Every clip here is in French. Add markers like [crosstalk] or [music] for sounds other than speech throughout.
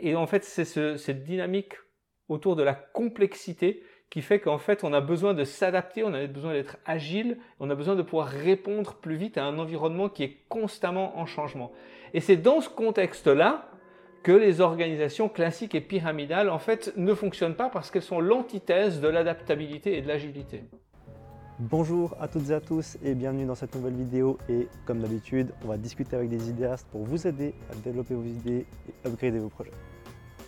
Et en fait, c'est cette dynamique autour de la complexité qui fait qu'en fait, on a besoin de s'adapter, on a besoin d'être agile, on a besoin de pouvoir répondre plus vite à un environnement qui est constamment en changement. Et c'est dans ce contexte-là que les organisations classiques et pyramidales, en fait, ne fonctionnent pas parce qu'elles sont l'antithèse de l'adaptabilité et de l'agilité. Bonjour à toutes et à tous et bienvenue dans cette nouvelle vidéo et comme d'habitude, on va discuter avec des idéastes pour vous aider à développer vos idées et upgrader vos projets.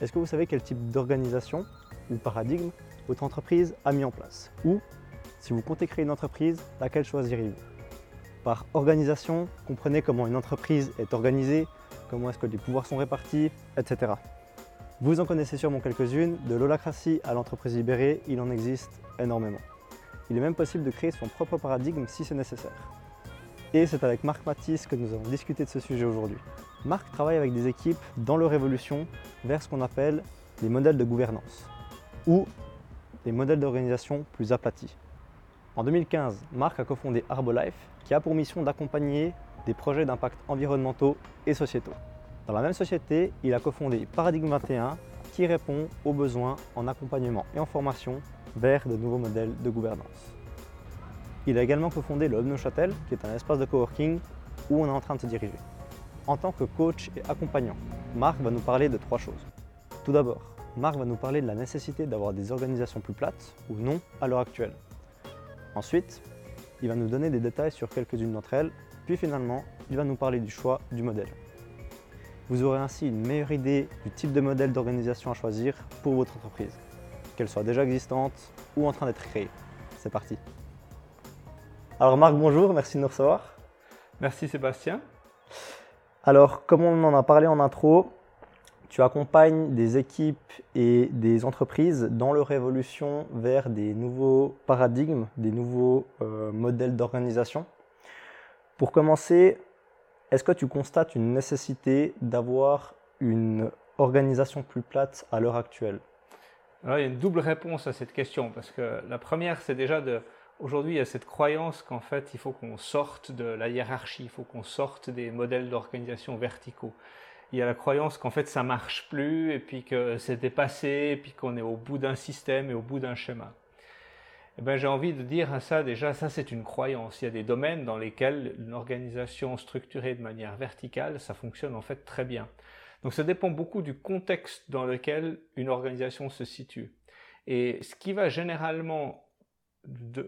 Est-ce que vous savez quel type d'organisation ou paradigme votre entreprise a mis en place Ou, si vous comptez créer une entreprise, laquelle choisiriez-vous? Par organisation, comprenez comment une entreprise est organisée, comment est-ce que les pouvoirs sont répartis, etc. Vous en connaissez sûrement quelques-unes, de l'holacratie à l'entreprise libérée, il en existe énormément. Il est même possible de créer son propre paradigme si c'est nécessaire. Et c'est avec Marc Matisse que nous allons discuter de ce sujet aujourd'hui. Marc travaille avec des équipes dans leur évolution vers ce qu'on appelle les modèles de gouvernance, ou des modèles d'organisation plus aplatis. En 2015, Marc a cofondé Arbolife, qui a pour mission d'accompagner des projets d'impact environnementaux et sociétaux. Dans la même société, il a cofondé Paradigme 21, qui répond aux besoins en accompagnement et en formation vers de nouveaux modèles de gouvernance. Il a également cofondé le Hub Neuchâtel, qui est un espace de coworking où on est en train de se diriger. En tant que coach et accompagnant, Marc va nous parler de trois choses. Tout d'abord, Marc va nous parler de la nécessité d'avoir des organisations plus plates ou non à l'heure actuelle. Ensuite, il va nous donner des détails sur quelques-unes d'entre elles, puis finalement, il va nous parler du choix du modèle. Vous aurez ainsi une meilleure idée du type de modèle d'organisation à choisir pour votre entreprise, qu'elle soit déjà existante ou en train d'être créée. C'est parti. Alors Marc, bonjour, merci de nous recevoir. Merci Sébastien. Alors, comme on en a parlé en intro, tu accompagnes des équipes et des entreprises dans leur évolution vers des nouveaux paradigmes, des nouveaux euh, modèles d'organisation. Pour commencer, est-ce que tu constates une nécessité d'avoir une organisation plus plate à l'heure actuelle? Alors, Il y a une double réponse à cette question, parce que la première, c'est déjà de... Aujourd'hui, il y a cette croyance qu'en fait, il faut qu'on sorte de la hiérarchie, il faut qu'on sorte des modèles d'organisation verticaux il y a la croyance qu'en fait ça marche plus et puis que c'est dépassé et puis qu'on est au bout d'un système et au bout d'un schéma. Eh ben, j'ai envie de dire à ça déjà, ça c'est une croyance. Il y a des domaines dans lesquels une organisation structurée de manière verticale, ça fonctionne en fait très bien. Donc ça dépend beaucoup du contexte dans lequel une organisation se situe. Et ce qui va généralement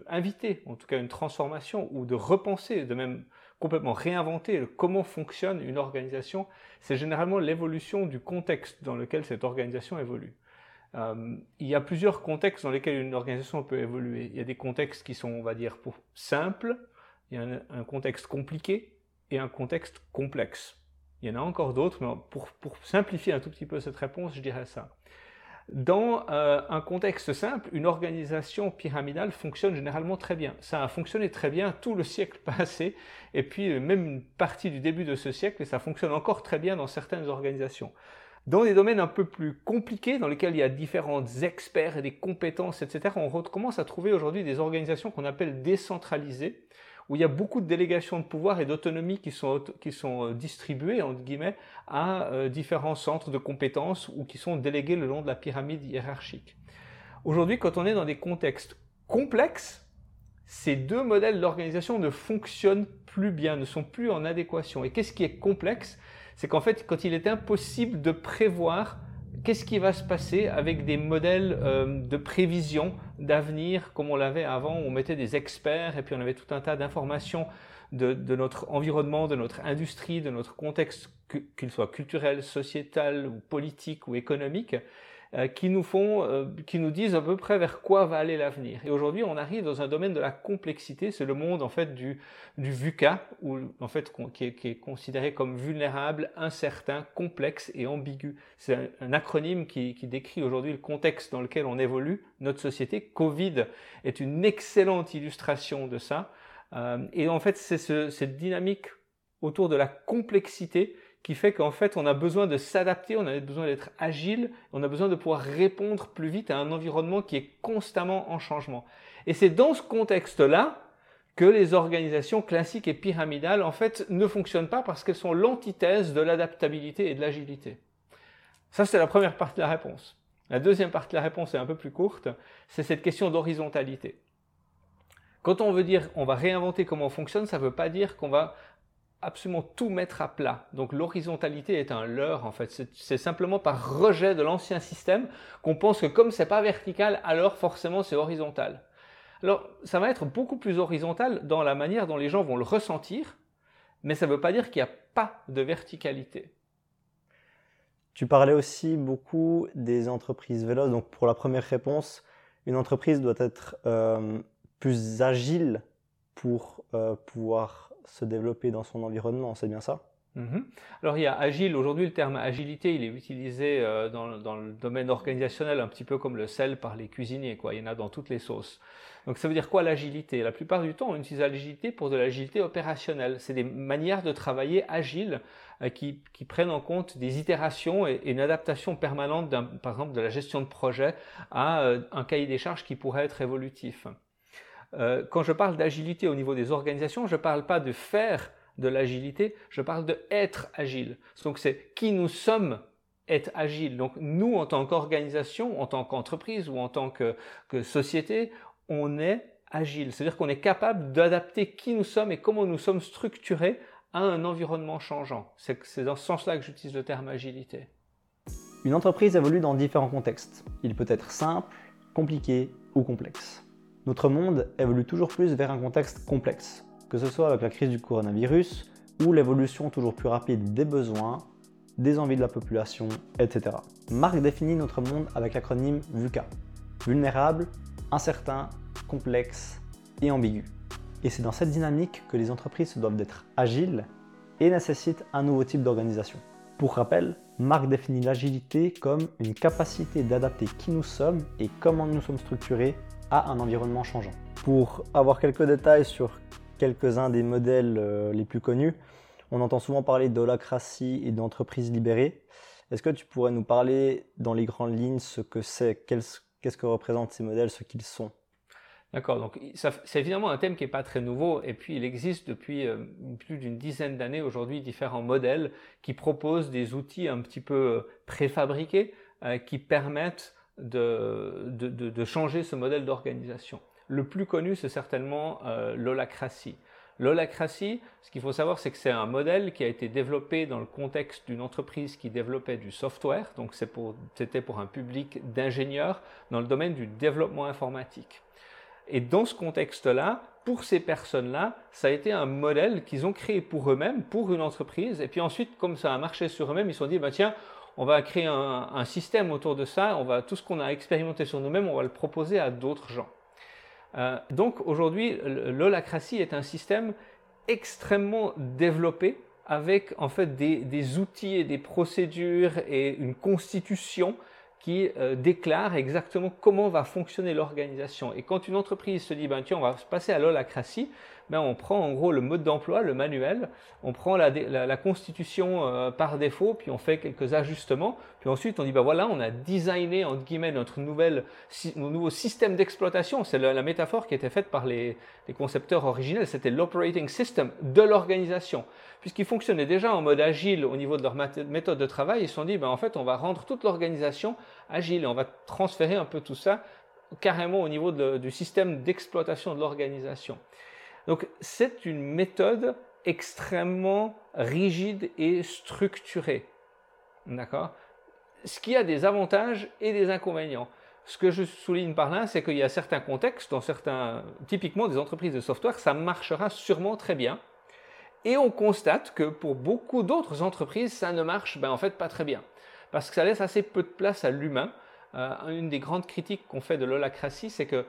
inviter, en tout cas une transformation ou de repenser, de même complètement réinventer comment fonctionne une organisation, c'est généralement l'évolution du contexte dans lequel cette organisation évolue. Euh, il y a plusieurs contextes dans lesquels une organisation peut évoluer. Il y a des contextes qui sont, on va dire, simples, il y a un, contexte compliqué et un contexte complexe. Il y en a encore d'autres, mais pour, simplifier un tout petit peu cette réponse, je dirais ça. Dans euh, un contexte simple, une organisation pyramidale fonctionne généralement très bien. Ça a fonctionné très bien tout le siècle [laughs] passé, et puis euh, même une partie du début de ce siècle, et ça fonctionne encore très bien dans certaines organisations. Dans des domaines un peu plus compliqués, dans lesquels il y a différents experts et des compétences, etc., on commence à trouver aujourd'hui des organisations qu'on appelle décentralisées, où il y a beaucoup de délégations de pouvoir et d'autonomie qui sont, qui sont euh, distribuées, entre guillemets, à euh, différents centres de compétences ou qui sont délégués le long de la pyramide hiérarchique. Aujourd'hui, quand on est dans des contextes complexes, ces deux modèles d'organisation ne fonctionnent plus bien, ne sont plus en adéquation. Et qu'est-ce qui est complexe? C'est qu'en fait, quand il est impossible de prévoir qu'est-ce qui va se passer avec des modèles euh, de prévision d'avenir comme on l'avait avant, où on mettait des experts et puis on avait tout un tas d'informations de, notre environnement, de notre industrie, de notre contexte, qu'il soit culturel, sociétal ou politique ou économique, qui nous font, euh, qui nous disent à peu près vers quoi va aller l'avenir. Et aujourd'hui, on arrive dans un domaine de la complexité. C'est le monde en fait du, VUCA, ou en fait qui est, considéré comme vulnérable, incertain, complexe et ambigu. C'est un, acronyme qui, décrit aujourd'hui le contexte dans lequel on évolue, notre société. Covid est une excellente illustration de ça. Euh, et en fait, c'est ce, cette dynamique autour de la complexité qui fait qu'en fait, on a besoin de s'adapter, on a besoin d'être agile, on a besoin de pouvoir répondre plus vite à un environnement qui est constamment en changement. Et c'est dans ce contexte-là que les organisations classiques et pyramidales, en fait, ne fonctionnent pas parce qu'elles sont l'antithèse de l'adaptabilité et de l'agilité. Ça, c'est la première partie de la réponse. La deuxième partie de la réponse est un peu plus courte, c'est cette question d'horizontalité. Quand on veut dire on va réinventer comment on fonctionne, ça ne veut pas dire qu'on va absolument tout mettre à plat. Donc l'horizontalité est un leurre en fait. C'est simplement par rejet de l'ancien système qu'on pense que comme c'est pas vertical, alors forcément c'est horizontal. Alors ça va être beaucoup plus horizontal dans la manière dont les gens vont le ressentir, mais ça ne veut pas dire qu'il n'y a pas de verticalité. Tu parlais aussi beaucoup des entreprises véloces. Donc pour la première réponse, une entreprise doit être euh, plus agile pour euh, pouvoir se développer dans son environnement, c'est bien ça? Mhm. Alors il y a agile, aujourd'hui le terme agilité, il est utilisé euh, dans, le domaine organisationnel un petit peu comme le sel par les cuisiniers, il y en a dans toutes les sauces. Donc ça veut dire quoi l'agilité? La plupart du temps on utilise l'agilité pour de l'agilité opérationnelle, c'est des manières de travailler agiles euh, qui, prennent en compte des itérations et, une adaptation permanente, par exemple de la gestion de projet à euh, un cahier des charges qui pourrait être évolutif. Euh, quand je parle d'agilité au niveau des organisations, je ne parle pas de faire de l'agilité, je parle de être agile. Donc c'est qui nous sommes être agile. Donc nous, en tant qu'organisation, en tant qu'entreprise ou en tant que, société, on est agile. C'est-à-dire qu'on est capable d'adapter qui nous sommes et comment nous sommes structurés à un environnement changeant. C'est dans ce sens-là que j'utilise le terme agilité. Une entreprise évolue dans différents contextes. Il peut être simple, compliqué ou complexe. Notre monde évolue toujours plus vers un contexte complexe, que ce soit avec la crise du coronavirus ou l'évolution toujours plus rapide des besoins, des envies de la population, etc. Marc définit notre monde avec l'acronyme VUCA. Vulnérable, incertain, complexe et ambigu. Et c'est dans cette dynamique que les entreprises se doivent d'être agiles et nécessitent un nouveau type d'organisation. Pour rappel, Marc définit l'agilité comme une capacité d'adapter qui nous sommes et comment nous sommes structurés à un environnement changeant. Pour avoir quelques détails sur quelques-uns des modèles euh, les plus connus, on entend souvent parler d'holacratie et d'entreprise libérée. Est-ce que tu pourrais nous parler dans les grandes lignes ce que c'est, qu'est-ce que représentent ces modèles, ce qu'ils sont? D'accord, donc c'est évidemment un thème qui n'est pas très nouveau, et puis il existe depuis euh, plus d'une dizaine d'années aujourd'hui différents modèles qui proposent des outils un petit peu euh, préfabriqués qui permettent de, changer ce modèle d'organisation. Le plus connu, c'est certainement euh, l'holacratie. L'holacratie, ce qu'il faut savoir, c'est que c'est un modèle qui a été développé dans le contexte d'une entreprise qui développait du software, donc c'était pour, un public d'ingénieurs dans le domaine du développement informatique. Et dans ce contexte-là, pour ces personnes-là, ça a été un modèle qu'ils ont créé pour eux-mêmes, pour une entreprise. Et puis ensuite, comme ça a marché sur eux-mêmes, ils se sont dit, bah, tiens, on va créer un, système autour de ça, on va, tout ce qu'on a expérimenté sur nous-mêmes, on va le proposer à d'autres gens. Euh, donc aujourd'hui, l'holacratie est un système extrêmement développé avec en fait des, outils et des procédures et une constitution qui euh, déclare exactement comment va fonctionner l'organisation. Et quand une entreprise se dit, ben, tiens, on va passer à l'holacratie, ben, on prend en gros le mode d'emploi, le manuel, on prend la, constitution euh, par défaut, puis on fait quelques ajustements, puis ensuite on dit ben voilà, on a designé entre guillemets notre nouvelle, nouveau système d'exploitation. C'est la, métaphore qui était faite par les, concepteurs originels, c'était l'operating system de l'organisation. Puisqu'ils fonctionnaient déjà en mode agile au niveau de leur méthode de travail, ils se sont dit ben en fait on va rendre toute l'organisation agile on va transférer un peu tout ça carrément au niveau du système d'exploitation de l'organisation. Donc c'est une méthode extrêmement rigide et structurée. D'accord? Ce qui a des avantages et des inconvénients. Ce que je souligne par là, c'est qu'il y a certains contextes, dans certains, typiquement des entreprises de software, ça marchera sûrement très bien. Et on constate que pour beaucoup d'autres entreprises, ça ne marche ben, en fait pas très bien. Parce que ça laisse assez peu de place à l'humain. Euh, une des grandes critiques qu'on fait de l'holacratie, c'est que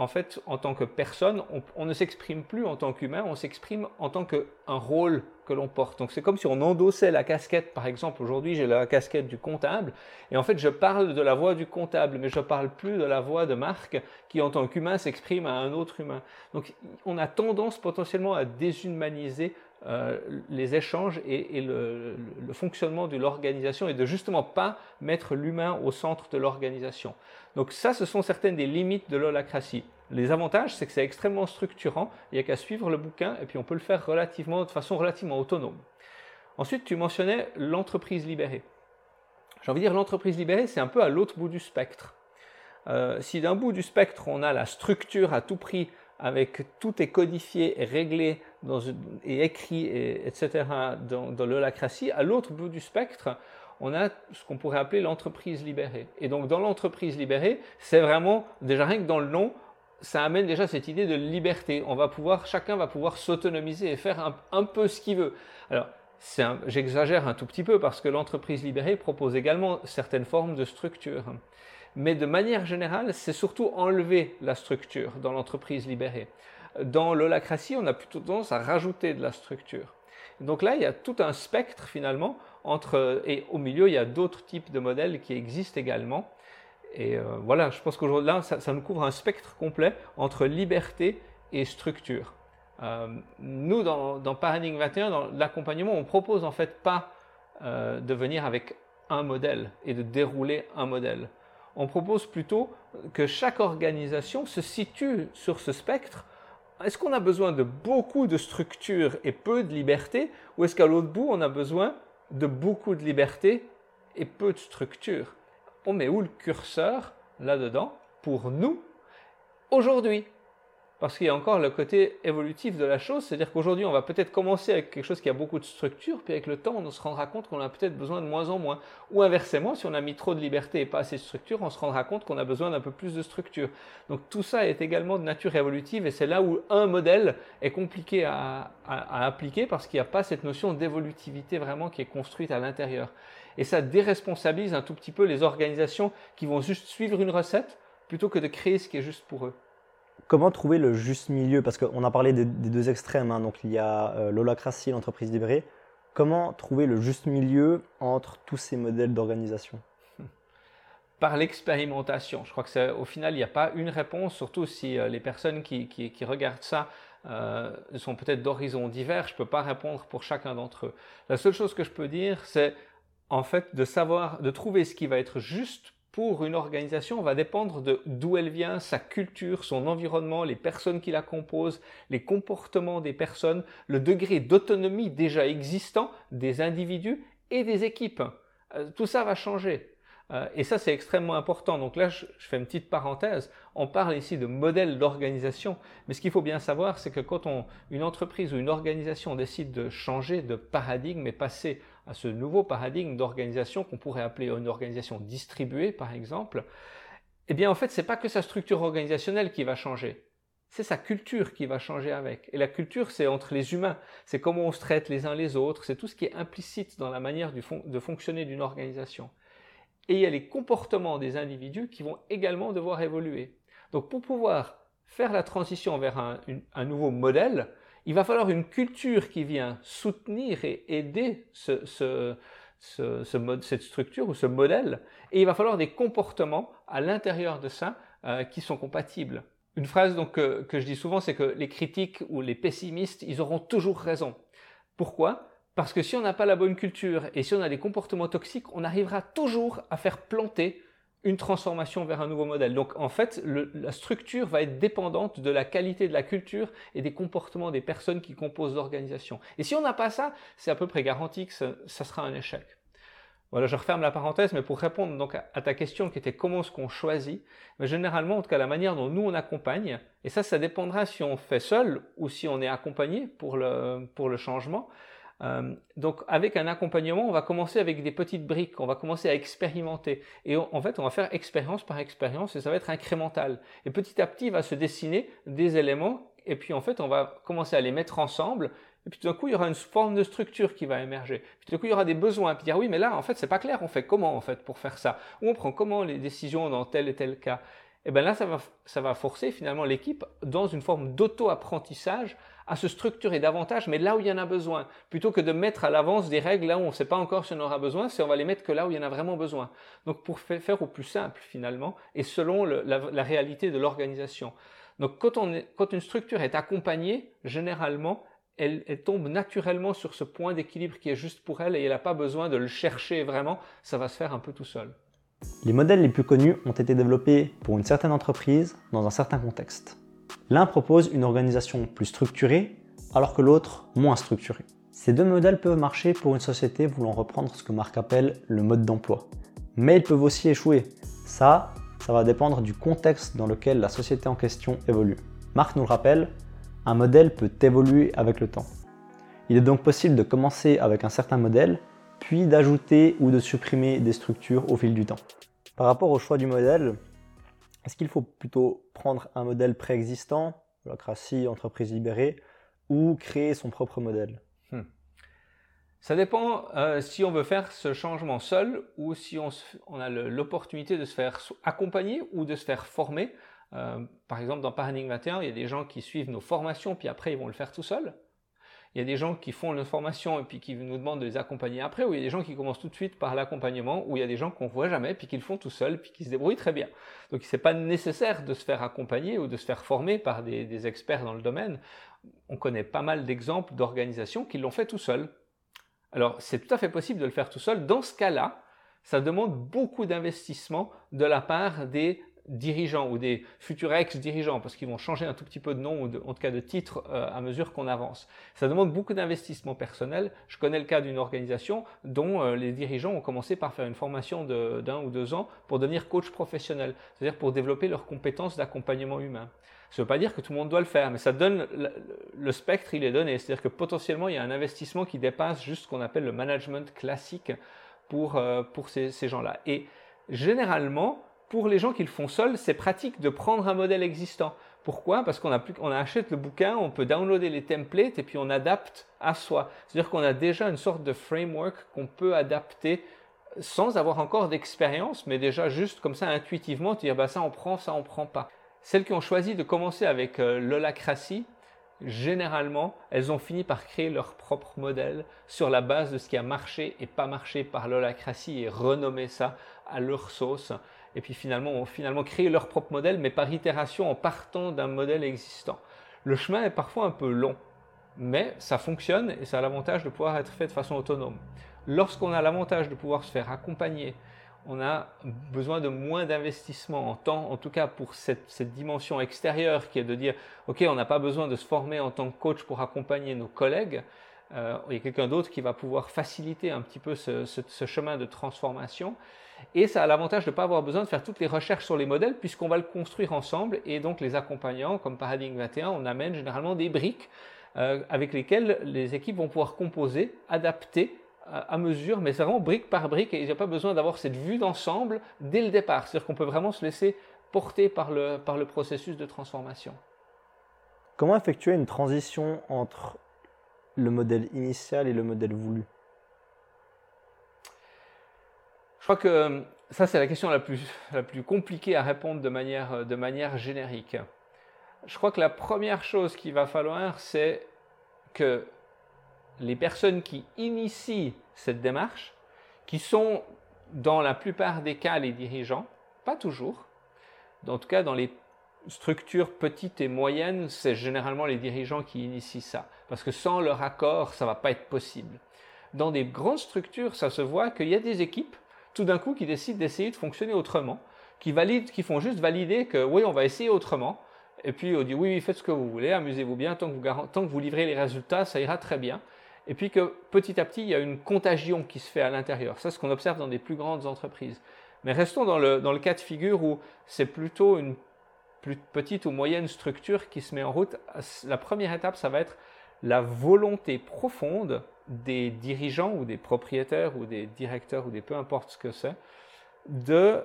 en fait, en tant que personne, on, ne s'exprime plus en tant qu'humain, on s'exprime en tant qu'un rôle que l'on porte. Donc c'est comme si on endossait la casquette, par exemple, aujourd'hui j'ai la casquette du comptable, et en fait je parle de la voix du comptable, mais je ne parle plus de la voix de Marc qui en tant qu'humain s'exprime à un autre humain. Donc on a tendance potentiellement à déshumaniser les échanges et, le, fonctionnement de l'organisation et de justement pas mettre l'humain au centre de l'organisation. Donc ça, ce sont certaines des limites de l'holacratie. Les avantages, c'est que c'est extrêmement structurant, il n'y a qu'à suivre le bouquin et puis on peut le faire de façon relativement autonome. Ensuite, tu mentionnais l'entreprise libérée. j'ai envie de dire l'entreprise libérée, c'est un peu à l'autre bout du spectre. Euh, si d'un bout du spectre, on a la structure à tout prix, avec tout est codifié et réglé et écrit, etc., dans, dans l'holacratie, à l'autre bout du spectre, on a ce qu'on pourrait appeler l'entreprise libérée. Et donc dans l'entreprise libérée, c'est vraiment, déjà rien que dans le nom, ça amène déjà cette idée de liberté. On va pouvoir, chacun va pouvoir s'autonomiser et faire un, peu ce qu'il veut. Alors, j'exagère un tout petit peu parce que l'entreprise libérée propose également certaines formes de structure. Mais de manière générale, c'est surtout enlever la structure dans l'entreprise libérée. Dans l'holacratie, on a plutôt tendance à rajouter de la structure. Donc là, il y a tout un spectre finalement et au milieu, il y a d'autres types de modèles qui existent également. Et euh, voilà, je pense qu'aujourd'hui, là, ça, nous couvre un spectre complet entre liberté et structure. Euh, nous, dans, dans, Paradigme 21, dans l'accompagnement, on propose en fait pas euh, de venir avec un modèle et de dérouler un modèle. On propose plutôt que chaque organisation se situe sur ce spectre. Est-ce qu'on a besoin de beaucoup de structure et peu de liberté ou est-ce qu'à l'autre bout, on a besoin de beaucoup de liberté et peu de structure on met où le curseur? Là-dedans pour nous aujourd'hui parce qu'il y a encore le côté évolutif de la chose, c'est-à-dire qu'aujourd'hui, on va peut-être commencer avec quelque chose qui a beaucoup de structure, puis avec le temps, on se rendra compte qu'on a peut-être besoin de moins en moins. Ou inversement, si on a mis trop de liberté et pas assez de structure, on se rendra compte qu'on a besoin d'un peu plus de structure. Donc tout ça est également de nature évolutive, et c'est là où un modèle est compliqué à, à appliquer, parce qu'il n'y a pas cette notion d'évolutivité vraiment qui est construite à l'intérieur. Et ça déresponsabilise un tout petit peu les organisations qui vont juste suivre une recette, plutôt que de créer ce qui est juste pour eux. Comment trouver le juste milieu? Parce qu'on a parlé des, deux extrêmes, hein. donc il y a euh, l'holacratie l'entreprise libérée. Comment trouver le juste milieu entre tous ces modèles d'organisation? [laughs] Par l'expérimentation. Je crois que au final, il n'y a pas une réponse, surtout si euh, les personnes qui, regardent ça euh, sont peut-être d'horizons divers. Je ne peux pas répondre pour chacun d'entre eux. La seule chose que je peux dire, c'est en fait de savoir, de trouver ce qui va être juste pour une organisation va dépendre de d'où elle vient, sa culture, son environnement, les personnes qui la composent, les comportements des personnes, le degré d'autonomie déjà existant des individus et des équipes. Euh, tout ça va changer. Euh, et ça, c'est extrêmement important. Donc là, je, fais une petite parenthèse. On parle ici de modèle d'organisation. Mais ce qu'il faut bien savoir, c'est que quand une entreprise ou une organisation décide de changer de paradigme et passer à ce nouveau paradigme d'organisation qu'on pourrait appeler une organisation distribuée, par exemple, eh bien, en fait, c'est pas que sa structure organisationnelle qui va changer. C'est sa culture qui va changer avec. Et la culture, c'est entre les humains. C'est comment on se traite les uns les autres. C'est tout ce qui est implicite dans la manière de fonctionner d'une organisation et il y a les comportements des individus qui vont également devoir évoluer. Donc pour pouvoir faire la transition vers un, nouveau modèle, il va falloir une culture qui vient soutenir et aider ce, cette structure ou ce modèle, et il va falloir des comportements à l'intérieur de ça euh, qui sont compatibles. Une phrase donc, que je dis souvent, c'est que les critiques ou les pessimistes, ils auront toujours raison. Pourquoi? Parce que si on n'a pas la bonne culture et si on a des comportements toxiques, on arrivera toujours à faire planter une transformation vers un nouveau modèle. Donc en fait, la structure va être dépendante de la qualité de la culture et des comportements des personnes qui composent l'organisation. Et si on n'a pas ça, c'est à peu près garanti que ça, sera un échec. Voilà, je referme la parenthèse, mais pour répondre donc à, ta question qui était comment est-ce qu'on choisit, mais généralement, en tout cas, la manière dont nous on accompagne, et ça, ça dépendra si on fait seul ou si on est accompagné pour le, pour le changement, euh, donc avec un accompagnement, on va commencer avec des petites briques, on va commencer à expérimenter. Et en fait, on va faire expérience par expérience et ça va être incrémental. Et petit à petit, il va se dessiner des éléments et puis en fait, on va commencer à les mettre ensemble. Et puis tout d'un coup, il y aura une forme de structure qui va émerger. Puis tout d'un coup, il y aura des besoins. Puis dire oui, mais là, en fait, c'est pas clair. On fait comment en fait pour faire ça? Ou on prend comment les décisions dans tel et tel cas? Et eh bien là, ça va, ça va forcer finalement l'équipe dans une forme d'auto-apprentissage à se structurer davantage, mais là où il y en a besoin, plutôt que de mettre à l'avance des règles là où on ne sait pas encore si on aura besoin, c'est on va les mettre que là où il y en a vraiment besoin. Donc pour faire au plus simple finalement, et selon la, réalité de l'organisation. Donc quand, une structure est accompagnée, généralement, elle, tombe naturellement sur ce point d'équilibre qui est juste pour elle et elle n'a pas besoin de le chercher vraiment, ça va se faire un peu tout seul. Les modèles les plus connus ont été développés pour une certaine entreprise dans un certain contexte. L'un propose une organisation plus structurée, alors que l'autre moins structurée. Ces deux modèles peuvent marcher pour une société voulant reprendre ce que Marc appelle le mode d'emploi. Mais ils peuvent aussi échouer. Ça, ça va dépendre du contexte dans lequel la société en question évolue. Marc nous le rappelle, un modèle peut évoluer avec le temps. Il est donc possible de commencer avec un certain modèle, puis d'ajouter ou de supprimer des structures au fil du temps. Par rapport au choix du modèle, est-ce qu'il faut plutôt prendre un modèle préexistant, holacratie, entreprise libérée, ou créer son propre modèle? Hmm. Ça dépend euh, si on veut faire ce changement seul ou si on, a l'opportunité de se faire accompagner ou de se faire former. Euh, par exemple, dans Paradigm 21, il y a des gens qui suivent nos formations, puis après ils vont le faire tout seuls. Il y a des gens qui font une formation et puis qui nous demandent de les accompagner après, ou il y a des gens qui commencent tout de suite par l'accompagnement, ou il y a des gens qu'on voit jamais puis qui le font tout seuls puis qui se débrouillent très bien. Donc c'est pas nécessaire de se faire accompagner ou de se faire former par des, des experts dans le domaine. On connaît pas mal d'exemples d'organisations qui l'ont fait tout seuls. Alors c'est tout à fait possible de le faire tout seul. Dans ce cas-là, ça demande beaucoup d'investissement de la part des dirigeants ou des futurs ex-dirigeants, parce qu'ils vont changer un tout petit peu de nom ou en tout cas de titre euh, à mesure qu'on avance. Ça demande beaucoup d'investissement personnel. Je connais le cas d'une organisation dont euh, les dirigeants ont commencé par faire une formation d'un ou deux ans pour devenir coach professionnel, c'est-à-dire pour développer leurs compétences d'accompagnement humain. Ça ne veut pas dire que tout le monde doit le faire, mais ça donne le, spectre, il est donné. C'est-à-dire que potentiellement, il y a un investissement qui dépasse juste ce qu'on appelle le management classique pour, euh, pour ces, ces gens-là. Et généralement, pour les gens qui le font seuls, c'est pratique de prendre un modèle existant. Pourquoi? Parce qu'on on achète le bouquin, on peut downloader les templates et puis on adapte à soi. C'est-à-dire qu'on a déjà une sorte de framework qu'on peut adapter sans avoir encore d'expérience, mais déjà juste comme ça intuitivement, dire bah ça on prend, ça on prend pas. Celles qui ont choisi de commencer avec euh, généralement, elles ont fini par créer leur propre modèle sur la base de ce qui a marché et pas marché par l'holacratie et renommer ça à leur sauce et puis finalement ont finalement créé leur propre modèle, mais par itération en partant d'un modèle existant. Le chemin est parfois un peu long, mais ça fonctionne et ça a l'avantage de pouvoir être fait de façon autonome. Lorsqu'on a l'avantage de pouvoir se faire accompagner, on a besoin de moins d'investissement en temps, en tout cas pour cette, dimension extérieure qui est de dire, OK, on n'a pas besoin de se former en tant que coach pour accompagner nos collègues, euh, il y a quelqu'un d'autre qui va pouvoir faciliter un petit peu ce chemin de transformation. Et ça a l'avantage de ne pas avoir besoin de faire toutes les recherches sur les modèles puisqu'on va le construire ensemble. Et donc les accompagnants, comme Paradigm 21, on amène généralement des briques euh, avec lesquelles les équipes vont pouvoir composer, adapter à, mesure, mais c'est vraiment brique par brique et il n'y a pas besoin d'avoir cette vue d'ensemble dès le départ. C'est-à-dire qu'on peut vraiment se laisser porter par le, par le processus de transformation. Comment effectuer une transition entre le modèle initial et le modèle voulu? Je crois que euh, ça, c'est la question la plus, la plus compliquée à répondre de manière, euh, de manière générique. Je crois que la première chose qu'il va falloir, c'est que les personnes qui initient cette démarche, qui sont dans la plupart des cas les dirigeants, pas toujours, en tout cas dans les structures petites et moyennes, c'est généralement les dirigeants qui initient ça, parce que sans leur accord, ça ne va pas être possible. Dans des grandes structures, ça se voit qu'il y a des équipes tout d'un coup qui décident d'essayer de fonctionner autrement, qui, valident, qui font juste valider que oui, on va essayer autrement. Et puis on dit oui, faites ce que vous voulez, amusez-vous bien, tant que, vous tant que vous livrez les résultats, ça ira très bien. Et puis que petit à petit, il y a une contagion qui se fait à l'intérieur. Ça, c'est ce qu'on observe dans des plus grandes entreprises. Mais restons dans le, dans le cas de figure où c'est plutôt une plus petite ou moyenne structure qui se met en route. La première étape, ça va être la volonté profonde des dirigeants ou des propriétaires ou des directeurs ou des peu importe ce que c'est, de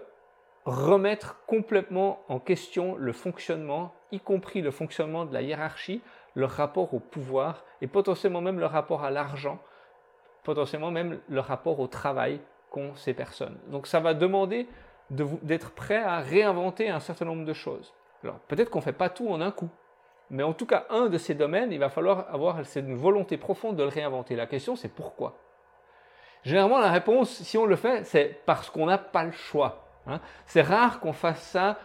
remettre complètement en question le fonctionnement, y compris le fonctionnement de la hiérarchie, leur rapport au pouvoir et potentiellement même le rapport à l'argent, potentiellement même le rapport au travail qu'ont ces personnes. Donc ça va demander d'être prêt à réinventer un certain nombre de choses. Alors peut-être qu'on ne fait pas tout en un coup. Mais en tout cas, un de ces domaines, il va falloir avoir cette volonté profonde de le réinventer. La question, c'est pourquoi? Généralement, la réponse, si on le fait, c'est parce qu'on n'a pas le choix. Hein. C'est rare qu'on fasse ça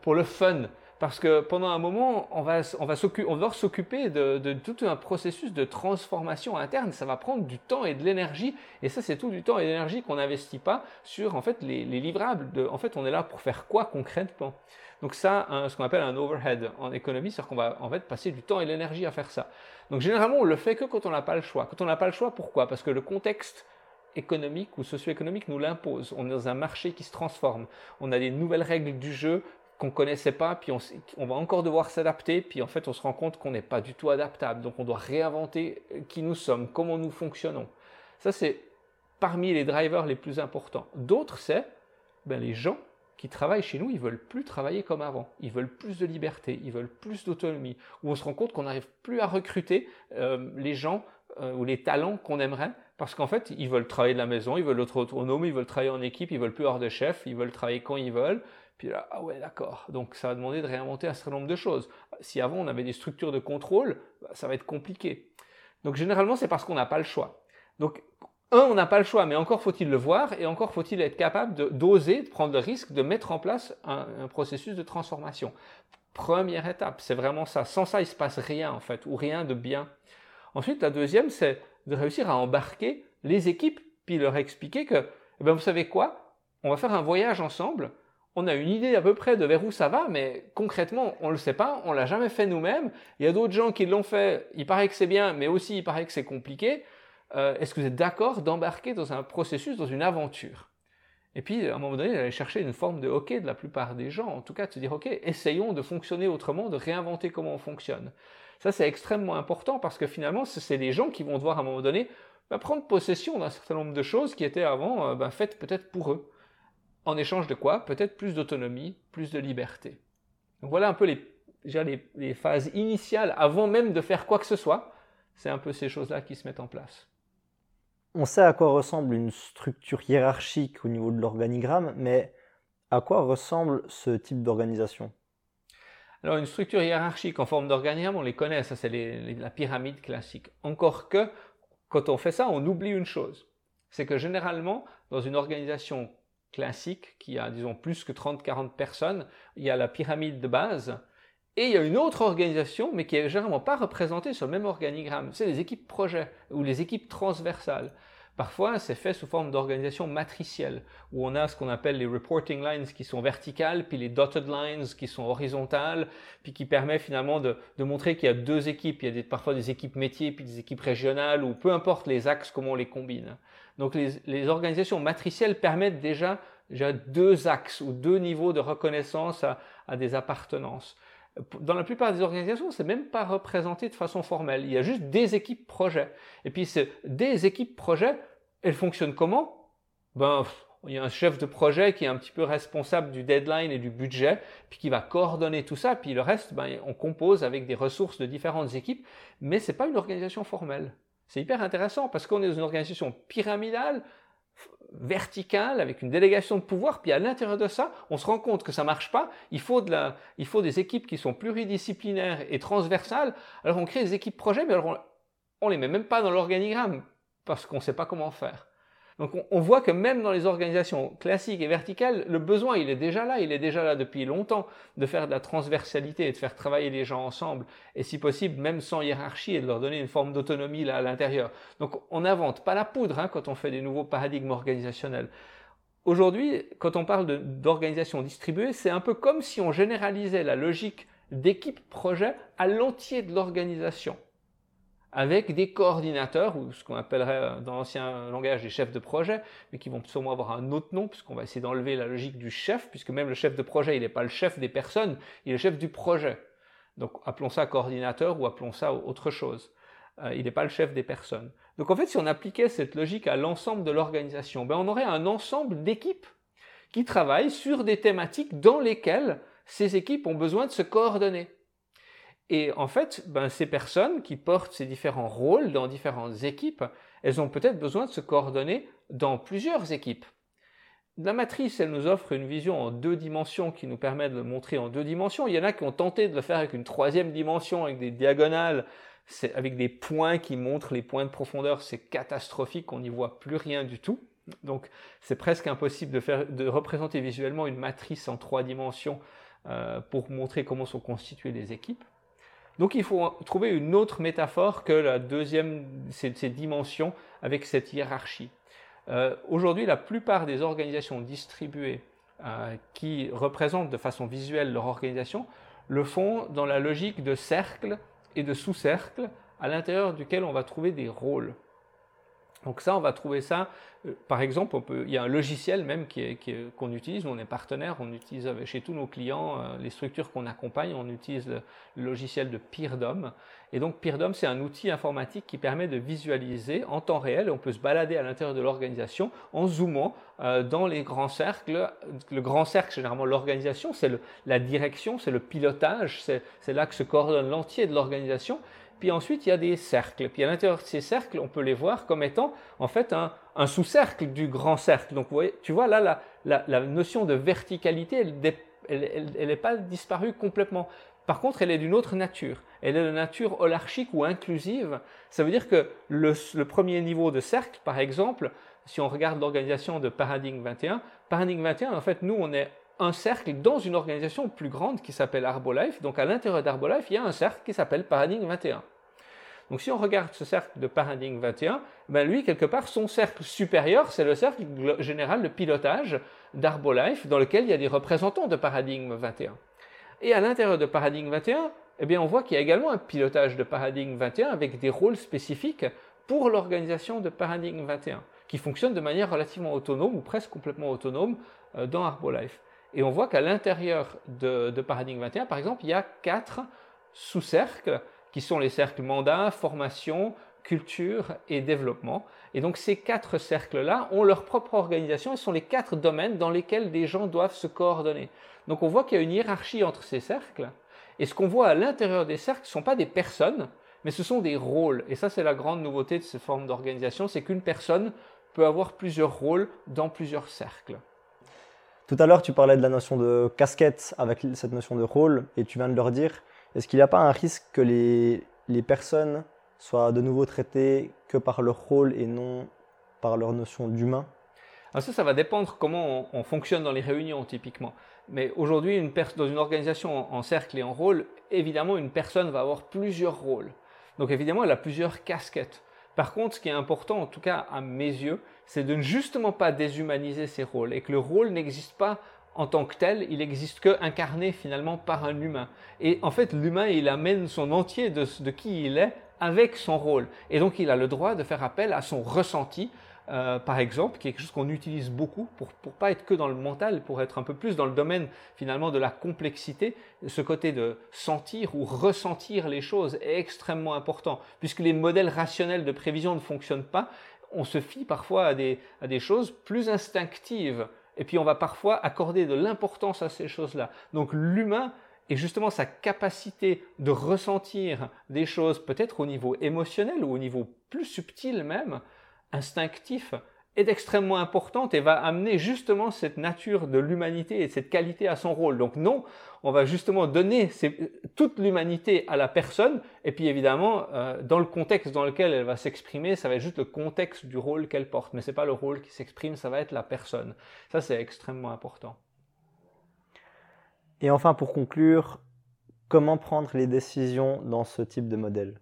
pour le fun. Parce que pendant un moment, on va, on va s'occuper de, tout un processus de transformation interne. Ça va prendre du temps et de l'énergie. Et ça, c'est tout du temps et de l'énergie qu'on n'investit pas sur en fait, les, livrables. en fait, on est là pour faire quoi concrètement? Donc ça, ce qu'on appelle un overhead en économie, c'est-à-dire qu'on va en fait passer du temps et de l'énergie à faire ça. Donc généralement, on le fait que quand on n'a pas le choix. Quand on n'a pas le choix, pourquoi? Parce que le contexte économique ou socio-économique nous l'impose. On est dans un marché qui se transforme. On a des nouvelles règles du jeu qu'on connaissait pas, puis on, va encore devoir s'adapter, puis en fait on se rend compte qu'on n'est pas du tout adaptable. Donc on doit réinventer qui nous sommes, comment nous fonctionnons. Ça c'est parmi les drivers les plus importants. D'autres c'est ben, les gens qui travaillent chez nous, ils veulent plus travailler comme avant. Ils veulent plus de liberté, ils veulent plus d'autonomie. Où on se rend compte qu'on n'arrive plus à recruter euh, les gens euh, ou les talents qu'on aimerait parce qu'en fait, ils veulent travailler de la maison, ils veulent être autonomes, ils veulent travailler en équipe, ils veulent plus avoir de chef, ils veulent travailler quand ils veulent. Puis là, ah ouais, d'accord. Donc ça va demander de réinventer un certain nombre de choses. Si avant on avait des structures de contrôle, bah, ça va être compliqué. Donc généralement, c'est parce qu'on n'a pas le choix. Donc un, on n'a pas le choix, mais encore faut-il le voir et encore faut-il être capable d'oser, de, prendre le risque de mettre en place un, processus de transformation. Première étape, c'est vraiment ça. Sans ça, il se passe rien en fait, ou rien de bien. Ensuite, la deuxième, c'est de réussir à embarquer les équipes, puis leur expliquer que, eh ben, vous savez quoi, on va faire un voyage ensemble, on a une idée à peu près de vers où ça va, mais concrètement, on ne le sait pas, on l'a jamais fait nous-mêmes. Il y a d'autres gens qui l'ont fait, il paraît que c'est bien, mais aussi il paraît que c'est compliqué. Euh, est-ce que vous êtes d'accord d'embarquer dans un processus, dans une aventure? Et puis, à un moment donné, d'aller chercher une forme de OK de la plupart des gens, en tout cas de se dire OK, essayons de fonctionner autrement, de réinventer comment on fonctionne. Ça, c'est extrêmement important parce que finalement, c'est des gens qui vont devoir à un moment donné bah, prendre possession d'un certain nombre de choses qui étaient avant euh, bah, faites peut-être pour eux. En échange de quoi? Peut-être plus d'autonomie, plus de liberté. Donc voilà un peu les, les, les phases initiales avant même de faire quoi que ce soit. C'est un peu ces choses-là qui se mettent en place. On sait à quoi ressemble une structure hiérarchique au niveau de l'organigramme, mais à quoi ressemble ce type d'organisation? Alors une structure hiérarchique en forme d'organigramme, on les connaît, ça c'est la pyramide classique. Encore que, quand on fait ça, on oublie une chose. C'est que généralement, dans une organisation classique qui a, disons, plus que 30-40 personnes, il y a la pyramide de base, et il y a une autre organisation, mais qui est généralement pas représentée sur le même organigramme. C'est les équipes projets ou les équipes transversales. Parfois, c'est fait sous forme d'organisation matricielle, où on a ce qu'on appelle les reporting lines qui sont verticales, puis les dotted lines qui sont horizontales, puis qui permet finalement de, montrer qu'il y a deux équipes. Il y a parfois des équipes métiers, puis des équipes régionales, ou peu importe les axes, comment on les combine. Donc les, organisations matricielles permettent déjà, deux axes ou deux niveaux de reconnaissance à des appartenances. Dans la plupart des organisations, c'est même pas représenté de façon formelle. Il y a juste des équipes projets. Et puis, des équipes projets, elles fonctionnent comment? Ben, il y a un chef de projet qui est un petit peu responsable du deadline et du budget, puis qui va coordonner tout ça, puis le reste, ben, on compose avec des ressources de différentes équipes, mais c'est pas une organisation formelle. C'est hyper intéressant parce qu'on est dans une organisation pyramidale verticale avec une délégation de pouvoir, puis à l'intérieur de ça, on se rend compte que ça marche pas. Il faut, de la, il faut des équipes qui sont pluridisciplinaires et transversales. Alors on crée des équipes projets, mais alors on, ne les met même pas dans l'organigramme parce qu'on ne sait pas comment faire. Donc on, voit que même dans les organisations classiques et verticales, le besoin, il est déjà là, il est déjà là depuis longtemps de faire de la transversalité et de faire travailler les gens ensemble, et si possible même sans hiérarchie et de leur donner une forme d'autonomie là à l'intérieur. Donc on n'invente pas la poudre hein, quand on fait des nouveaux paradigmes organisationnels. Aujourd'hui, quand on parle d'organisation distribuée, c'est un peu comme si on généralisait la logique d'équipe projet à l'entier de l'organisation avec des coordinateurs, ou ce qu'on appellerait euh, dans l'ancien langage des chefs de projet, mais qui vont sûrement avoir un autre nom, puisqu'on va essayer d'enlever la logique du chef, puisque même le chef de projet, il n'est pas le chef des personnes, il est le chef du projet. Donc appelons ça coordinateur ou appelons ça autre chose. Euh, il n'est pas le chef des personnes. Donc en fait, si on appliquait cette logique à l'ensemble de l'organisation, ben on aurait un ensemble d'équipes qui travaillent sur des thématiques dans lesquelles ces équipes ont besoin de se coordonner. Et en fait, ben, ces personnes qui portent ces différents rôles dans différentes équipes, elles ont peut-être besoin de se coordonner dans plusieurs équipes. La matrice, elle nous offre une vision en deux dimensions qui nous permet de le montrer en deux dimensions. Il y en a qui ont tenté de le faire avec une troisième dimension, avec des diagonales, avec des points qui montrent les points de profondeur. C'est catastrophique, on n'y voit plus rien du tout. Donc c'est presque impossible de, faire, de représenter visuellement une matrice en trois dimensions euh, pour montrer comment sont constituées les équipes. Donc il faut trouver une autre métaphore que la deuxième, ces, dimensions avec cette hiérarchie. Euh, aujourd'hui, la plupart des organisations distribuées euh, qui représentent de façon visuelle leur organisation le font dans la logique de cercle et de sous-cercle à l'intérieur duquel on va trouver des rôles. Donc ça, on va trouver ça, euh, par exemple, il y a un logiciel même qu'on utilise, on est partenaire, on utilise chez tous nos clients, euh, les structures qu'on accompagne, on utilise le, logiciel de PeerDom. Et donc PeerDom, c'est un outil informatique qui permet de visualiser en temps réel, on peut se balader à l'intérieur de l'organisation en zoomant euh, dans les grands cercles. Le grand cercle, généralement l'organisation, c'est la direction, c'est le pilotage, c'est là que se coordonne l'entier de l'organisation. Puis ensuite, il y a des cercles. Puis à l'intérieur de ces cercles, on peut les voir comme étant en fait un, sous-cercle du grand cercle. Donc tu vois là, la, notion de verticalité, elle n'est pas disparue complètement. Par contre, elle est d'une autre nature. Elle est de nature holarchique ou inclusive. Ça veut dire que le, le premier niveau de cercle, par exemple, si on regarde l'organisation de Paradigme 21, Paradigme 21, en fait, nous, on est un cercle dans une organisation plus grande qui s'appelle Arbolife. Donc à l'intérieur d'Arbolife, il y a un cercle qui s'appelle Paradigme 21. Donc si on regarde ce cercle de Paradigme 21, ben lui, quelque part, son cercle supérieur, c'est le cercle général de pilotage d'Arbolife, dans lequel il y a des représentants de Paradigme 21. Et à l'intérieur de Paradigme 21, eh bien, on voit qu'il y a également un pilotage de Paradigme 21 avec des rôles spécifiques pour l'organisation de Paradigme 21, qui fonctionne de manière relativement autonome ou presque complètement autonome euh, dans Arbolife. Et on voit qu'à l'intérieur de, de Paradigme 21, par exemple, il y a quatre sous-cercles qui sont les cercles mandat, formation, culture et développement. Et donc ces quatre cercles-là ont leur propre organisation et sont les quatre domaines dans lesquels des gens doivent se coordonner. Donc on voit qu'il y a une hiérarchie entre ces cercles. Et ce qu'on voit à l'intérieur des cercles ne sont pas des personnes, mais ce sont des rôles. Et ça, c'est la grande nouveauté de ces formes d'organisation, c'est qu'une personne peut avoir plusieurs rôles dans plusieurs cercles. Tout à l'heure, tu parlais de la notion de casquette avec cette notion de rôle, et tu viens de leur dire est-ce qu'il n'y a pas un risque que les, les, personnes soient de nouveau traitées que par leur rôle et non par leur notion d'humain? Alors ça, ça va dépendre comment on, fonctionne dans les réunions typiquement. Mais aujourd'hui, une dans une organisation en, cercle et en rôle, évidemment, une personne va avoir plusieurs rôles. Donc évidemment, elle a plusieurs casquettes. Par contre, ce qui est important, en tout cas à mes yeux, c'est de ne justement pas déshumaniser ces rôles et que le rôle n'existe pas en tant que tel, il n'existe que incarné finalement par un humain. Et en fait, l'humain, il amène son entier de, qui il est avec son rôle. Et donc, il a le droit de faire appel à son ressenti, euh, par exemple, qui est quelque chose qu'on utilise beaucoup pour ne pas être que dans le mental, pour être un peu plus dans le domaine finalement de la complexité. Ce côté de sentir ou ressentir les choses est extrêmement important, puisque les modèles rationnels de prévision ne fonctionnent pas. On se fie parfois à des, à des choses plus instinctives et puis on va parfois accorder de l'importance à ces choses-là. Donc l'humain et justement sa capacité de ressentir des choses peut-être au niveau émotionnel ou au niveau plus subtil même, instinctif, est extrêmement importante et va amener justement cette nature de l'humanité et cette qualité à son rôle. Donc non, on va justement donner toute l'humanité à la personne et puis évidemment, euh, dans le contexte dans lequel elle va s'exprimer, ça va être juste le contexte du rôle qu'elle porte, mais ce n'est pas le rôle qui s'exprime, ça va être la personne. Ça, c'est extrêmement important. Et enfin, pour conclure, comment prendre les décisions dans ce type de modèle?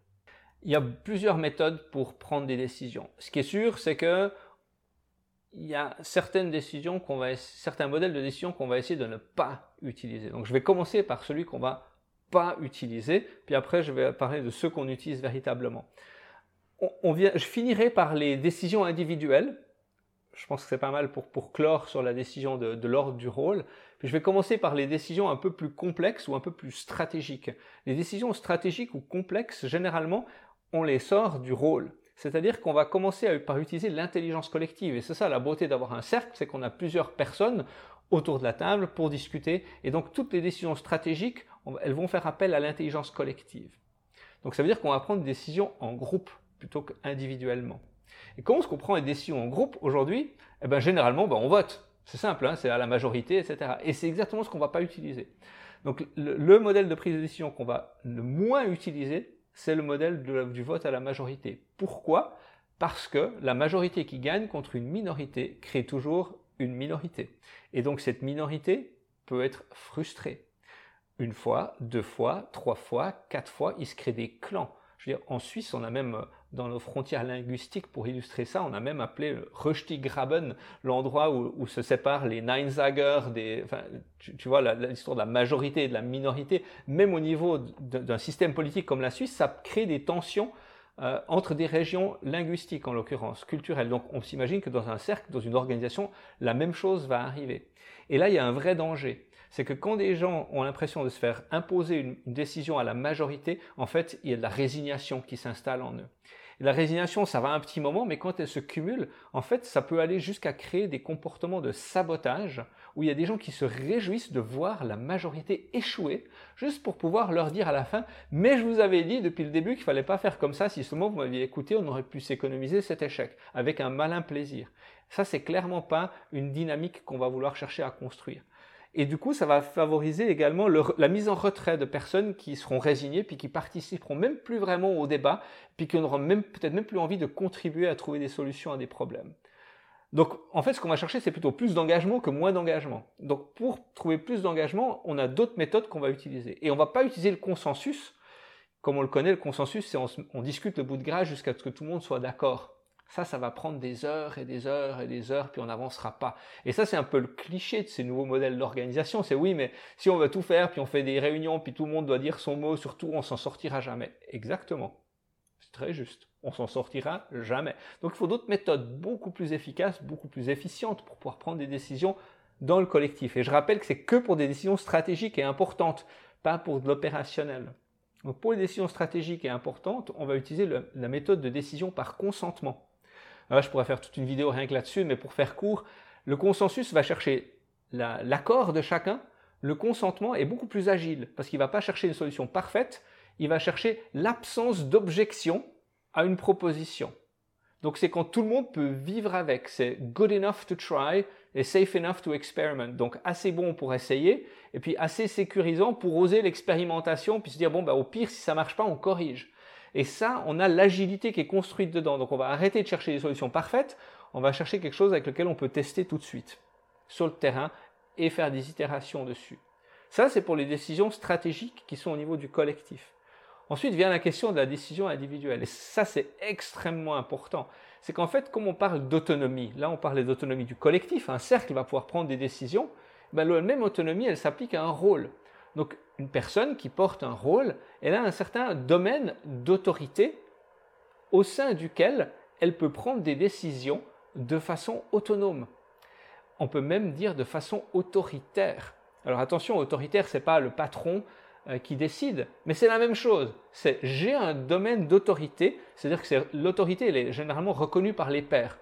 Il y a plusieurs méthodes pour prendre des décisions. Ce qui est sûr, c'est que il y a certaines décisions qu'on va, certains modèles de décision qu'on va essayer de ne pas utiliser. Donc je vais commencer par celui qu'on va pas utiliser, puis après je vais parler de ceux qu'on utilise véritablement. On, vient, je finirai par les décisions individuelles. Je pense que c'est pas mal pour, pour clore sur la décision de, de l'ordre du rôle. Puis je vais commencer par les décisions un peu plus complexes ou un peu plus stratégiques. Les décisions stratégiques ou complexes, généralement, on les sort du rôle. C'est-à-dire qu'on va commencer par utiliser l'intelligence collective. Et c'est ça la beauté d'avoir un cercle, c'est qu'on a plusieurs personnes autour de la table pour discuter. Et donc toutes les décisions stratégiques, elles vont faire appel à l'intelligence collective. Donc ça veut dire qu'on va prendre des décisions en groupe plutôt qu'individuellement. Et comment est-ce qu'on prend les décisions en groupe aujourd'hui? Eh bien généralement, ben, on vote. C'est simple, hein, c'est à la majorité, etc. Et c'est exactement ce qu'on ne va pas utiliser. Donc le modèle de prise de décision qu'on va le moins utiliser, c'est le modèle du vote à la majorité. Pourquoi? Parce que la majorité qui gagne contre une minorité crée toujours une minorité. Et donc cette minorité peut être frustrée. Une fois, deux fois, trois fois, quatre fois, il se crée des clans. Je veux dire, en Suisse, on a même dans nos frontières linguistiques, pour illustrer ça, on a même appelé Röstigraben, l'endroit où, se séparent les Neinsager, enfin, tu, vois, l'histoire de la majorité et de la minorité. Même au niveau d'un système politique comme la Suisse, ça crée des tensions euh, entre des régions linguistiques en l'occurrence, culturelles. Donc on s'imagine que dans un cercle, dans une organisation, la même chose va arriver. Et là, il y a un vrai danger. C'est que quand des gens ont l'impression de se faire imposer une, décision à la majorité, en fait, il y a de la résignation qui s'installe en eux. la résignation, ça va un petit moment, mais quand elle se cumule, en fait, ça peut aller jusqu'à créer des comportements de sabotage où il y a des gens qui se réjouissent de voir la majorité échouer, juste pour pouvoir leur dire à la fin, mais je vous avais dit depuis le début qu'il fallait pas faire comme ça, si seulement vous m'aviez écouté, on aurait pu s'économiser cet échec, avec un malin plaisir. Ça, c'est clairement pas une dynamique qu'on va vouloir chercher à construire. Et du coup, ça va favoriser également la mise en retrait de personnes qui seront résignées, puis qui participeront même plus vraiment au débat, puis qui n'auront peut-être même plus envie de contribuer à trouver des solutions à des problèmes. Donc, en fait, ce qu'on va chercher, c'est plutôt plus d'engagement que moins d'engagement. Donc, pour trouver plus d'engagement, on a d'autres méthodes qu'on va utiliser. Et on va pas utiliser le consensus. Comme on le connaît, le consensus, c'est on, on discute le bout de gras jusqu'à ce que tout le monde soit d'accord. Ça, ça va prendre des heures et des heures et des heures, puis on n'avancera pas. Et ça, c'est un peu le cliché de ces nouveaux modèles d'organisation. C'est oui, mais si on veut tout faire, puis on fait des réunions, puis tout le monde doit dire son mot, surtout, on s'en sortira jamais. Exactement. C'est très juste. On s'en sortira jamais. Donc il faut d'autres méthodes beaucoup plus efficaces, beaucoup plus efficientes pour pouvoir prendre des décisions dans le collectif. Et je rappelle que c'est que pour des décisions stratégiques et importantes, pas pour de l'opérationnel. Donc pour les décisions stratégiques et importantes, on va utiliser la méthode de décision par consentement je pourrais faire toute une vidéo rien que là-dessus, mais pour faire court, le consensus va chercher l'accord de chacun. Le consentement est beaucoup plus agile parce qu'il ne va pas chercher une solution parfaite, il va chercher l'absence d'objection à une proposition. Donc c'est quand tout le monde peut vivre avec, c'est good enough to try et safe enough to experiment. Donc assez bon pour essayer et puis assez sécurisant pour oser l'expérimentation puis se dire bon bah au pire si ça marche pas on corrige. Et ça, on a l'agilité qui est construite dedans. Donc on va arrêter de chercher des solutions parfaites, on va chercher quelque chose avec lequel on peut tester tout de suite sur le terrain et faire des itérations dessus. Ça, c'est pour les décisions stratégiques qui sont au niveau du collectif. Ensuite vient la question de la décision individuelle. Et ça, c'est extrêmement important. C'est qu'en fait, comme on parle d'autonomie, là on parle d'autonomie du collectif, un cercle va pouvoir prendre des décisions, ben, la même autonomie, elle s'applique à un rôle. Donc une personne qui porte un rôle, elle a un certain domaine d'autorité au sein duquel elle peut prendre des décisions de façon autonome. On peut même dire de façon autoritaire. Alors attention, autoritaire, ce n'est pas le patron euh, qui décide, mais c'est la même chose. C'est j'ai un domaine d'autorité, c'est-à-dire que l'autorité est généralement reconnue par les pairs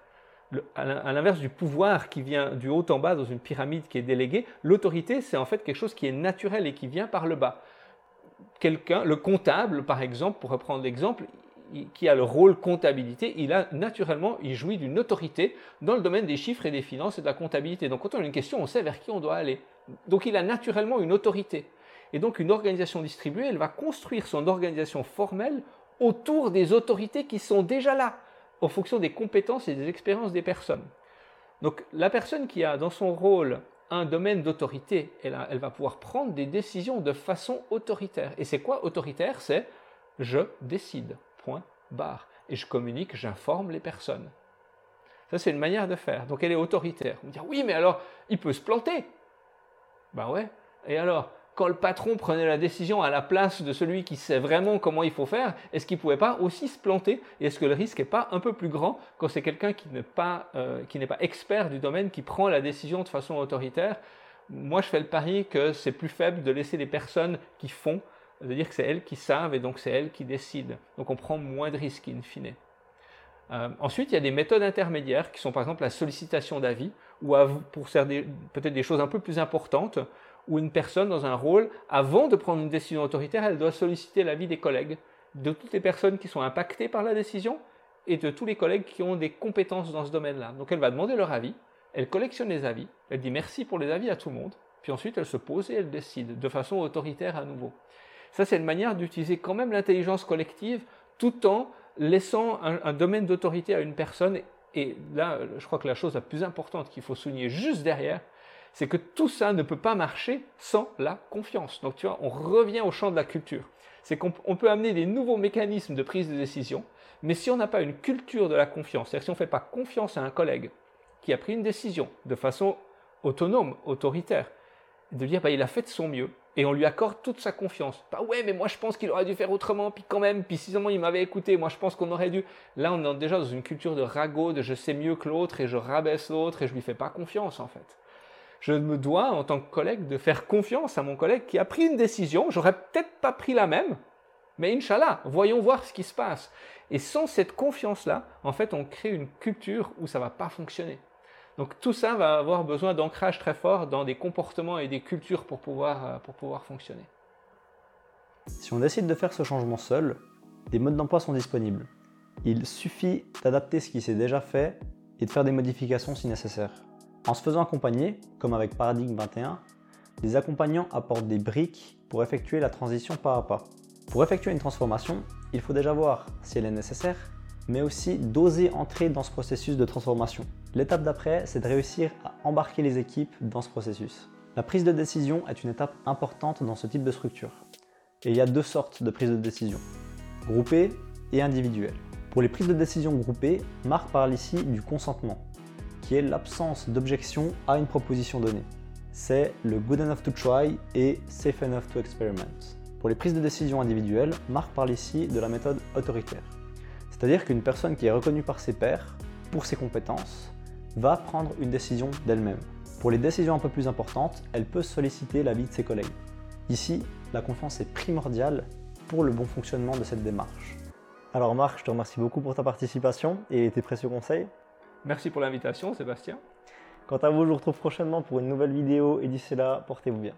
à l'inverse du pouvoir qui vient du haut en bas dans une pyramide qui est déléguée, l'autorité, c'est en fait quelque chose qui est naturel et qui vient par le bas. Quelqu'un, le comptable, par exemple, pour reprendre l'exemple, qui a le rôle comptabilité, il a naturellement, il jouit d'une autorité dans le domaine des chiffres et des finances et de la comptabilité. Donc quand on a une question, on sait vers qui on doit aller. Donc il a naturellement une autorité. Et donc une organisation distribuée, elle va construire son organisation formelle autour des autorités qui sont déjà là en fonction des compétences et des expériences des personnes. Donc la personne qui a dans son rôle un domaine d'autorité, elle, va pouvoir prendre des décisions de façon autoritaire. Et c'est quoi autoritaire? C'est je décide, point, barre. Et je communique, j'informe les personnes. Ça, c'est une manière de faire. Donc elle est autoritaire. On va dire, oui, mais alors, il peut se planter. Ben ouais. Et alors quand le patron prenait la décision à la place de celui qui sait vraiment comment il faut faire, est-ce qu'il ne pouvait pas aussi se planter? Et est-ce que le risque n'est pas un peu plus grand quand c'est quelqu'un qui n'est pas, euh, expert du domaine, qui prend la décision de façon autoritaire? Moi, je fais le pari que c'est plus faible de laisser les personnes qui font, de dire que c'est elles qui savent et donc c'est elles qui décident. Donc on prend moins de risques in fine. Euh, ensuite, il y a des méthodes intermédiaires qui sont par exemple la sollicitation d'avis, ou pour peut-être des choses un peu plus importantes, où une personne dans un rôle, avant de prendre une décision autoritaire, elle doit solliciter l'avis des collègues, de toutes les personnes qui sont impactées par la décision et de tous les collègues qui ont des compétences dans ce domaine-là. Donc elle va demander leur avis, elle collectionne les avis, elle dit merci pour les avis à tout le monde, puis ensuite elle se pose et elle décide de façon autoritaire à nouveau. Ça, c'est une manière d'utiliser quand même l'intelligence collective tout en laissant un, un domaine d'autorité à une personne. Et là, je crois que la chose la plus importante qu'il faut souligner juste derrière, c'est que tout ça ne peut pas marcher sans la confiance. Donc tu vois, on revient au champ de la culture. C'est qu'on peut amener des nouveaux mécanismes de prise de décision, mais si on n'a pas une culture de la confiance, c'est-à-dire si on ne fait pas confiance à un collègue qui a pris une décision de façon autonome, autoritaire, de dire bah, il a fait de son mieux, et on lui accorde toute sa confiance. Pas ouais, mais moi je pense qu'il aurait dû faire autrement, puis quand même, puis si seulement il m'avait écouté, moi je pense qu'on aurait dû. Là, on est déjà dans une culture de ragot, de je sais mieux que l'autre et je rabaisse l'autre et je lui fais pas confiance en fait. Je me dois en tant que collègue de faire confiance à mon collègue qui a pris une décision. J'aurais peut-être pas pris la même, mais Inch'Allah, voyons voir ce qui se passe. Et sans cette confiance-là, en fait, on crée une culture où ça va pas fonctionner. Donc tout ça va avoir besoin d'ancrage très fort dans des comportements et des cultures pour pouvoir, euh, pour pouvoir fonctionner. Si on décide de faire ce changement seul, des modes d'emploi sont disponibles. Il suffit d'adapter ce qui s'est déjà fait et de faire des modifications si nécessaire. En se faisant accompagner, comme avec Paradigme 21, les accompagnants apportent des briques pour effectuer la transition pas à pas. Pour effectuer une transformation, il faut déjà voir si elle est nécessaire, mais aussi d'oser entrer dans ce processus de transformation. L'étape d'après, c'est de réussir à embarquer les équipes dans ce processus. La prise de décision est une étape importante dans ce type de structure. Et il y a deux sortes de prise de décision, groupée et individuelle. Pour les prises de décision groupées, Marc parle ici du consentement, qui est l'absence d'objection à une proposition donnée. C'est le good enough to try et safe enough to experiment. Pour les prises de décision individuelles, Marc parle ici de la méthode autoritaire. C'est-à-dire qu'une personne qui est reconnue par ses pairs pour ses compétences va prendre une décision d'elle-même. Pour les décisions un peu plus importantes, elle peut solliciter l'avis de ses collègues. Ici, la confiance est primordiale pour le bon fonctionnement de cette démarche. Alors Marc, je te remercie beaucoup pour ta participation et tes précieux conseils. Merci pour l'invitation, Sébastien. Quant à vous, je vous retrouve prochainement pour une nouvelle vidéo et d'ici là, portez-vous bien.